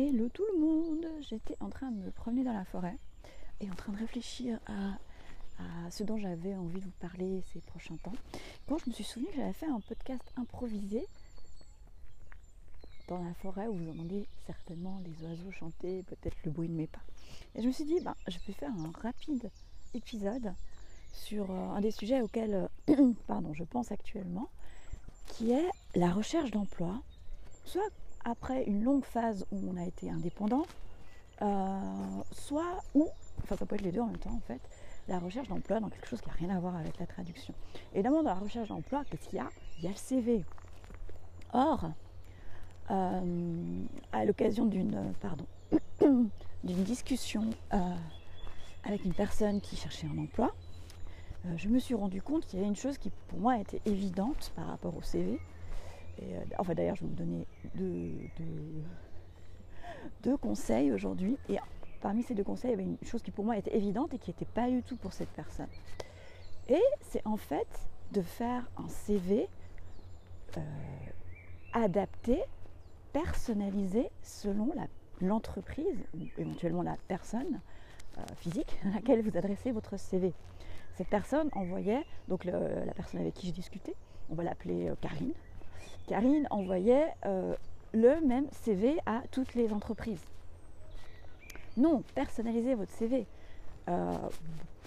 Hello tout le monde J'étais en train de me promener dans la forêt et en train de réfléchir à, ce dont j'avais envie de vous parler ces prochains temps. Quand je me suis souvenu que j'avais fait un podcast improvisé dans la forêt où vous entendez certainement les oiseaux chanter, peut-être le bruit de mes pas. Et je me suis dit, ben, je vais faire un rapide épisode sur euh, un des sujets auxquels pardon, je pense actuellement, qui est la recherche d'emploi, soit après une longue phase où on a été indépendant, euh, soit où, enfin ça peut être les deux en même temps en fait, la recherche d'emploi dans quelque chose qui n'a rien à voir avec la traduction. Évidemment, dans la recherche d'emploi, qu'est-ce qu'il y a? Il y a le CV. Or, euh, à l'occasion d'une pardon d'une discussion euh, avec une personne qui cherchait un emploi, je me suis rendu compte qu'il y avait une chose qui pour moi était évidente par rapport au CV, euh, enfin d'ailleurs, je vais vous donner deux, conseils aujourd'hui. Et parmi ces deux conseils, il y avait une chose qui pour moi était évidente et qui n'était pas du tout pour cette personne. Et c'est en fait de faire un CV euh, adapté, personnalisé selon l'entreprise ou éventuellement la personne euh, physique à laquelle vous adressez votre CV. Cette personne envoyait, donc la personne avec qui j'ai discuté, on va l'appeler Karine, Karine envoyait euh, le même CV à toutes les entreprises. Non, personnalisez votre CV. Euh,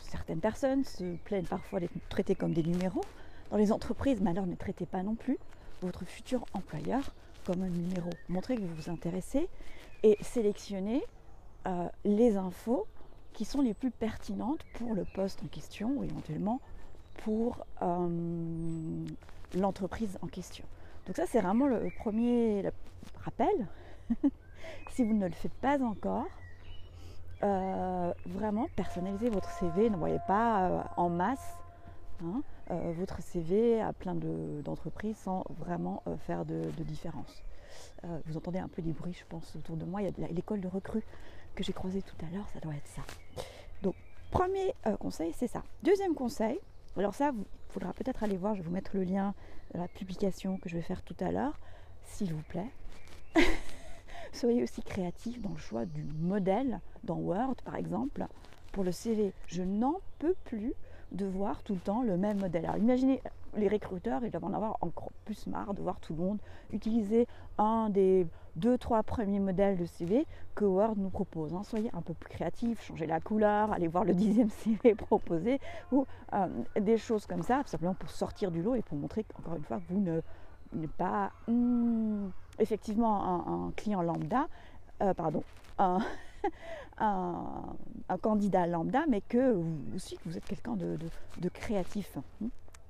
certaines personnes se plaignent parfois d'être traitées comme des numéros. Dans les entreprises, mais ne traitez pas non plus votre futur employeur comme un numéro. Montrez que vous vous intéressez et sélectionnez euh, les infos qui sont les plus pertinentes pour le poste en question ou éventuellement pour l'entreprise en question. Donc ça, c'est vraiment le premier rappel. si vous ne le faites pas encore, euh, vraiment personnalisez votre CV. N'envoyez pas euh, en masse hein, euh, votre CV à plein d'entreprises sans vraiment faire de, différence. vous entendez un peu des bruits, je pense, autour de moi. Il y a l'école de recrues que j'ai croisée tout à l'heure, ça doit être ça. Donc, premier conseil, c'est ça. Deuxième conseil, alors ça, il faudra peut-être aller voir, je vais vous mettre le lien de la publication que je vais faire tout à l'heure, s'il vous plaît. Soyez aussi créatif dans le choix du modèle, dans Word par exemple, pour le CV. Je n'en peux plus de voir tout le temps le même modèle. Alors imaginez, les recruteurs, ils doivent en avoir encore plus marre de voir tout le monde utiliser un des deux, trois premiers modèles de CV que Word nous propose. Hein. Soyez un peu plus créatifs, changez la couleur, allez voir le dixième CV proposé ou euh, des choses comme ça, simplement pour sortir du lot et pour montrer qu'encore une fois, vous ne n'êtes pas hmm, effectivement un, client lambda, euh, pardon, un, candidat lambda, mais que vous aussi que vous êtes quelqu'un de, créatif. Hein.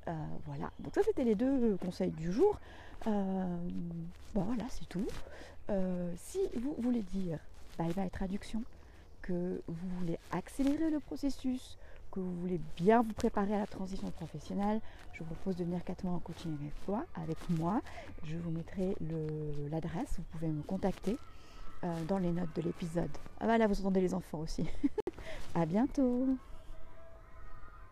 Euh, voilà, donc ça c'était les deux conseils du jour. Euh, bon voilà, c'est tout. Euh, si vous voulez dire bye bye traduction, que vous voulez accélérer le processus, que vous voulez bien vous préparer à la transition professionnelle, je vous propose de venir 4 mois en coaching avec moi. Avec moi. Je vous mettrai l'adresse, vous pouvez me contacter dans les notes de l'épisode. Ah voilà, vous entendez les enfants aussi. à bientôt